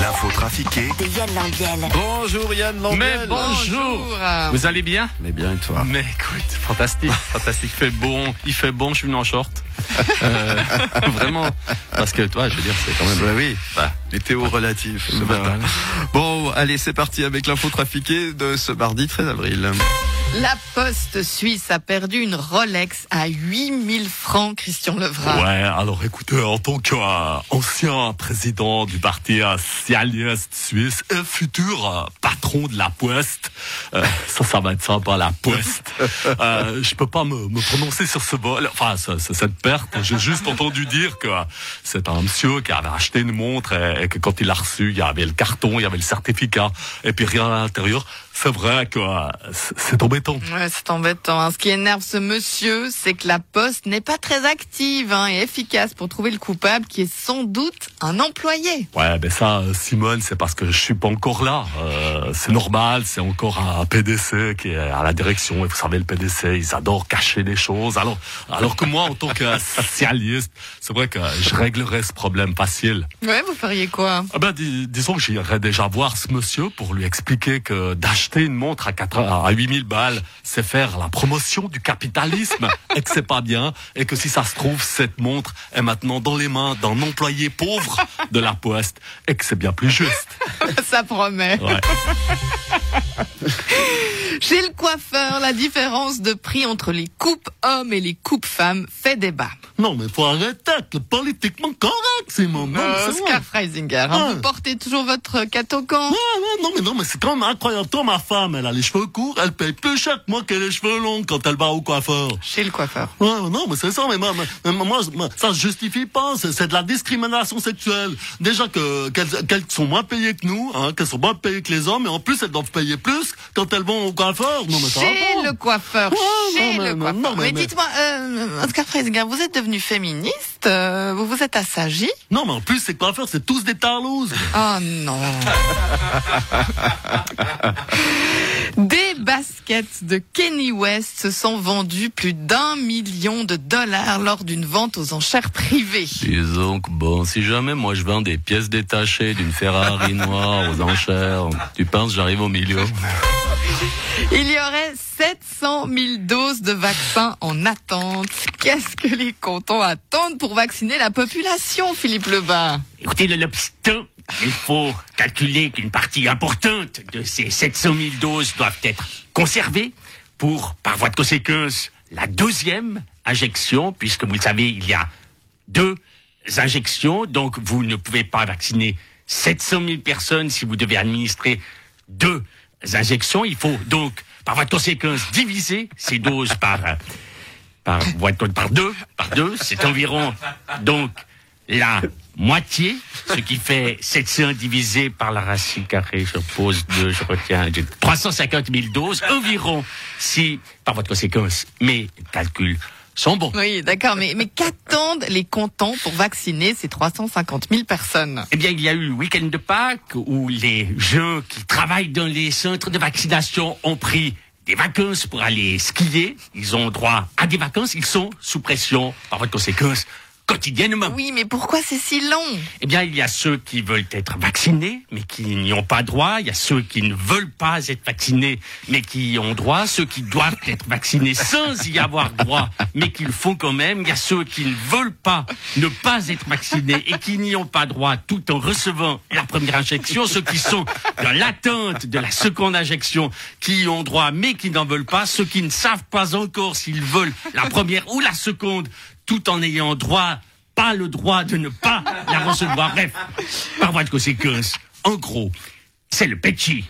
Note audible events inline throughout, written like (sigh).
L'info trafiquée De Yann Lambiel. Bonjour Yann Lambiel. Mais bonjour Vous allez bien? Mais bien et toi? Mais écoute, fantastique, (laughs) fantastique. Il fait bon, il fait bon, je suis venu en short. Euh, (laughs) vraiment. Parce que toi, je veux dire, c'est quand même... Bah oui, Bah, météo relatif. ce Bah, matin. Bon, allez, c'est parti avec l'info trafiquée de ce mardi 13 avril. La Poste Suisse a perdu une Rolex à 8000 francs, Christian Levrat. Ouais, alors écoutez, en tant qu'ancien président du parti socialiste suisse et futur euh, patron de la Poste, euh, (laughs) ça, ça va être sympa, la Poste. Euh, je peux pas me, me prononcer sur ce vol, enfin, ce- ce- cette perte. J'ai juste entendu dire que c'est un monsieur qui avait acheté une montre et, et que quand il l'a reçu, il y avait le carton, il y avait le certificat et puis rien à l'intérieur. C'est vrai que c'est- embêtant. Ouais, c'est embêtant. hein. Ce qui énerve ce monsieur, c'est que la Poste n'est pas très active hein, et efficace pour trouver le coupable, qui est sans doute un employé. Ouais, ben ça, euh, Simone, c'est parce que je suis pas encore là. Euh, c'est normal, c'est encore un PDC qui est à la direction. Et vous savez, le PDC, ils adorent cacher des choses. Alors, alors que moi, en tant que socialiste, c'est vrai que je réglerais ce problème facile. Ouais, vous feriez quoi? Ah ben, dis- disons que j'irais déjà voir ce monsieur pour lui expliquer que d'acheter une montre à, 4, à 8000 balles, c'est faire la promotion du capitalisme (laughs) et que c'est pas bien et que si ça se trouve, cette montre est maintenant dans les mains d'un employé pauvre de la poste et que c'est bien plus juste. (laughs) Ça promet. Ouais. (laughs) Chez le coiffeur, la différence de prix entre les coupes hommes et les coupes femmes fait débat. Non, mais faut arrêter le politiquement correct, Simon. Non, mais Euh, c'est Oscar. Freisinger, hein, Ouais. vous portez toujours votre catocan Ouais, ouais, non, mais non, mais c'est quand même incroyable. Toi, ma femme, elle a les cheveux courts, elle paye plus cher que moi qu'elle a les cheveux longs quand elle va au coiffeur. chez le coiffeur. Ouais, non, mais c'est ça, mais moi, mais moi, moi, ça se justifie pas, c'est c'est de la discrimination sexuelle. Déjà que qu'elles qu'elles sont moins payées que nous, hein, qu'elles sont moins payées que les hommes, et en plus elles doivent payer plus quand elles vont au coiffeur. Non, mais ça Chez le coiffeur, Ouais, chez non, mais- le coiffeur. non, mais- mais mais- dites-moi, euh, Oscar Freisinger, vous êtes devenu féministe, euh, vous vous êtes assagi Non, mais en plus, ces coiffeurs, c'est tous des tarlouses. Oh non (laughs) Des baskets de Kenny West se sont vendues plus d'un million de dollars lors d'une vente aux enchères privées. disons que bon, si jamais moi je vends des pièces détachées d'une Ferrari (laughs) noire aux enchères, tu penses j'arrive au milieu Il y aurait 700 000 doses de vaccins en attente. Qu'est-ce que les cantons attendent pour vacciner la population, Philippe Lebas? Écoutez, le l'obstant, il faut calculer qu'une partie importante de ces 700 000 doses doivent être conservées pour, par voie de conséquence, la deuxième injection, puisque vous le savez, il y a deux injections, donc vous ne pouvez pas vacciner 700 000 personnes si vous devez administrer deux injections. Il faut donc, par voie de conséquence, diviser ces doses par, euh, par, voie de- par deux, par deux, c'est environ donc la moitié, ce qui fait (laughs) 700 divisé par la racine carrée, je pose 2, je retiens j'ai 350 000 doses environ, si, par voie de conséquence, mes calculs sont bons. Oui, d'accord, mais, mais qu'attendent les cantons pour vacciner ces 350 000 personnes? Eh bien, il y a eu le week-end de Pâques où les gens qui travaillent dans les centres de vaccination ont pris des vacances pour aller skier. Ils ont droit à des vacances. Ils sont sous pression, par voie de conséquence, quotidiennement. Oui, mais pourquoi c'est si long? Eh bien, il y a ceux qui veulent être vaccinés, mais qui n'y ont pas droit. Il y a ceux qui ne veulent pas être vaccinés, mais qui y ont droit. Ceux qui doivent être vaccinés sans y avoir droit, mais qui le font quand même. Il y a ceux qui ne veulent pas ne pas être vaccinés et qui n'y ont pas droit tout en recevant la première injection. Ceux qui sont dans l'attente de la seconde injection, qui y ont droit, mais qui n'en veulent pas. Ceux qui ne savent pas encore s'ils veulent la première ou la seconde, tout en ayant droit pas le droit de ne pas la recevoir. Bref, par voie de conséquence, en gros, c'est le petit.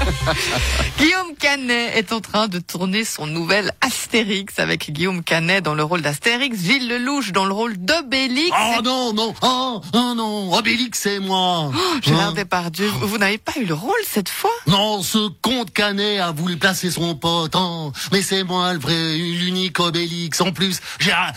(laughs) Guillaume Canet est en train de tourner son nouvel Astérix avec Guillaume Canet dans le rôle d'Astérix, Gilles Lelouch dans le rôle d'Obélix. Oh non, non, oh, oh non, Obélix c'est moi. Oh, Gérard Hein Depardieu, vous, vous n'avez pas eu le rôle cette fois? Non, ce comte Canet a voulu placer son pote. hein. Mais c'est moi le vrai, l'unique Obélix. En plus,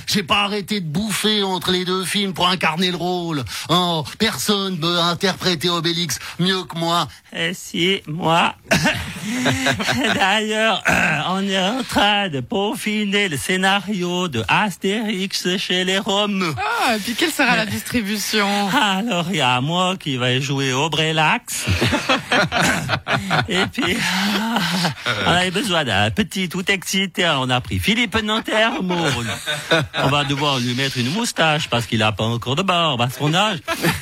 j'ai pas arrêté de bouffer entre les deux films pour incarner le rôle. Oh, personne peut interpréter Obélix mieux que moi. Eh si, moi. (laughs) D'ailleurs, euh, on est en train de peaufiner le scénario de Astérix chez les Roms. Ah, et puis quelle sera la distribution? Alors, il y a moi qui vais jouer au Brelax. (laughs) Et puis, ah, on avait besoin d'un petit tout excité. On a pris Philippe Nanterre. On va devoir lui mettre une moustache parce qu'il a pas encore de barbe à son âge.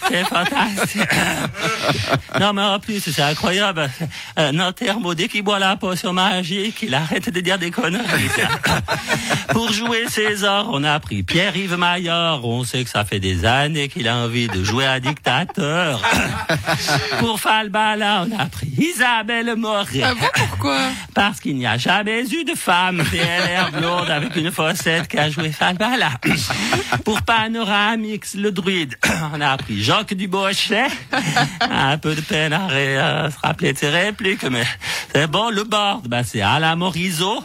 C'est fantastique. Non, mais en plus, c'est incroyable. Euh, Nanterre, dès qu'il boit la potion magique, il arrête de dire des conneries. (laughs) Pour jouer César, on a pris Pierre-Yves Maillard. On sait que ça fait des années qu'il a envie de jouer à dictateur. Pour Falbala, on a pris Isabelle Moret. Ah bon, pourquoi? Parce qu'il n'y a jamais eu de femme PLR blonde avec une fossette qui a joué Falbala. Pour Panoramix, le druide, on a pris Jacques Dubochet. Un peu de peine à ré- à se rappeler de ses répliques, mais c'est bon. Le bord, ben c'est Alain Morisot.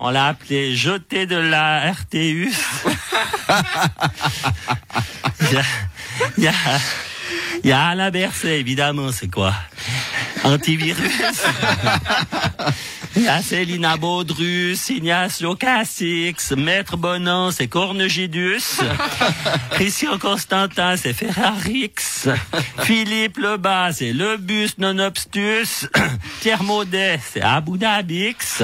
On l'a appelé de la RTU. Il y a, y évidemment, c'est quoi? Antivirus. (laughs) (laughs) Il y a Célina Baudrus, Ignacio Cassix, Maître Bonan, c'est Cornegidus. (laughs) Christian Constantin, c'est Ferrarix. (laughs) Philippe Lebas, c'est Le Bus Non Obstus. (coughs) Pierre Maudet, c'est Abu Dhabix.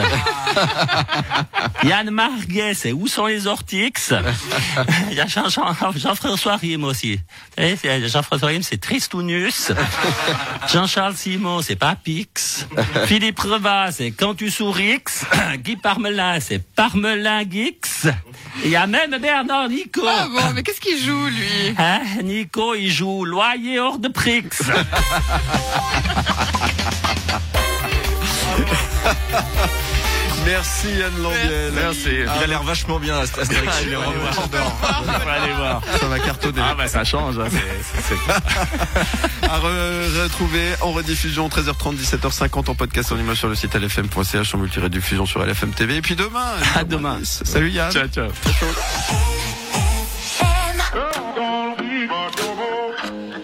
Yann Marguet, c'est Où sont les ortix Il y a Jean- Jean- Jean-François Rime aussi. Jean-François Rime, c'est Tristounus. Jean-Charles Simon, c'est Papix. Philippe Revas, c'est Sourix. (coughs) Guy Parmelin, c'est Parmelin Gix. Il y a même Bernard Nico. Ah bon, mais qu'est-ce qu'il joue lui? Hein, Nico, il joue loyer hors de prix. (laughs) Merci Yann Lambiel. Merci. Il a l'air vachement bien, Astérix. (laughs) Allez, on va voir. On va aller voir. Ça va cartonner. Ah bah ça change. hein, c'est- (laughs) À re- retrouver en rediffusion 13h30, 17h50 en podcast en image sur le site lfm.ch en multi-rediffusion sur LFM TV. Et puis demain. À demain. Salut Yann. Ciao, ciao.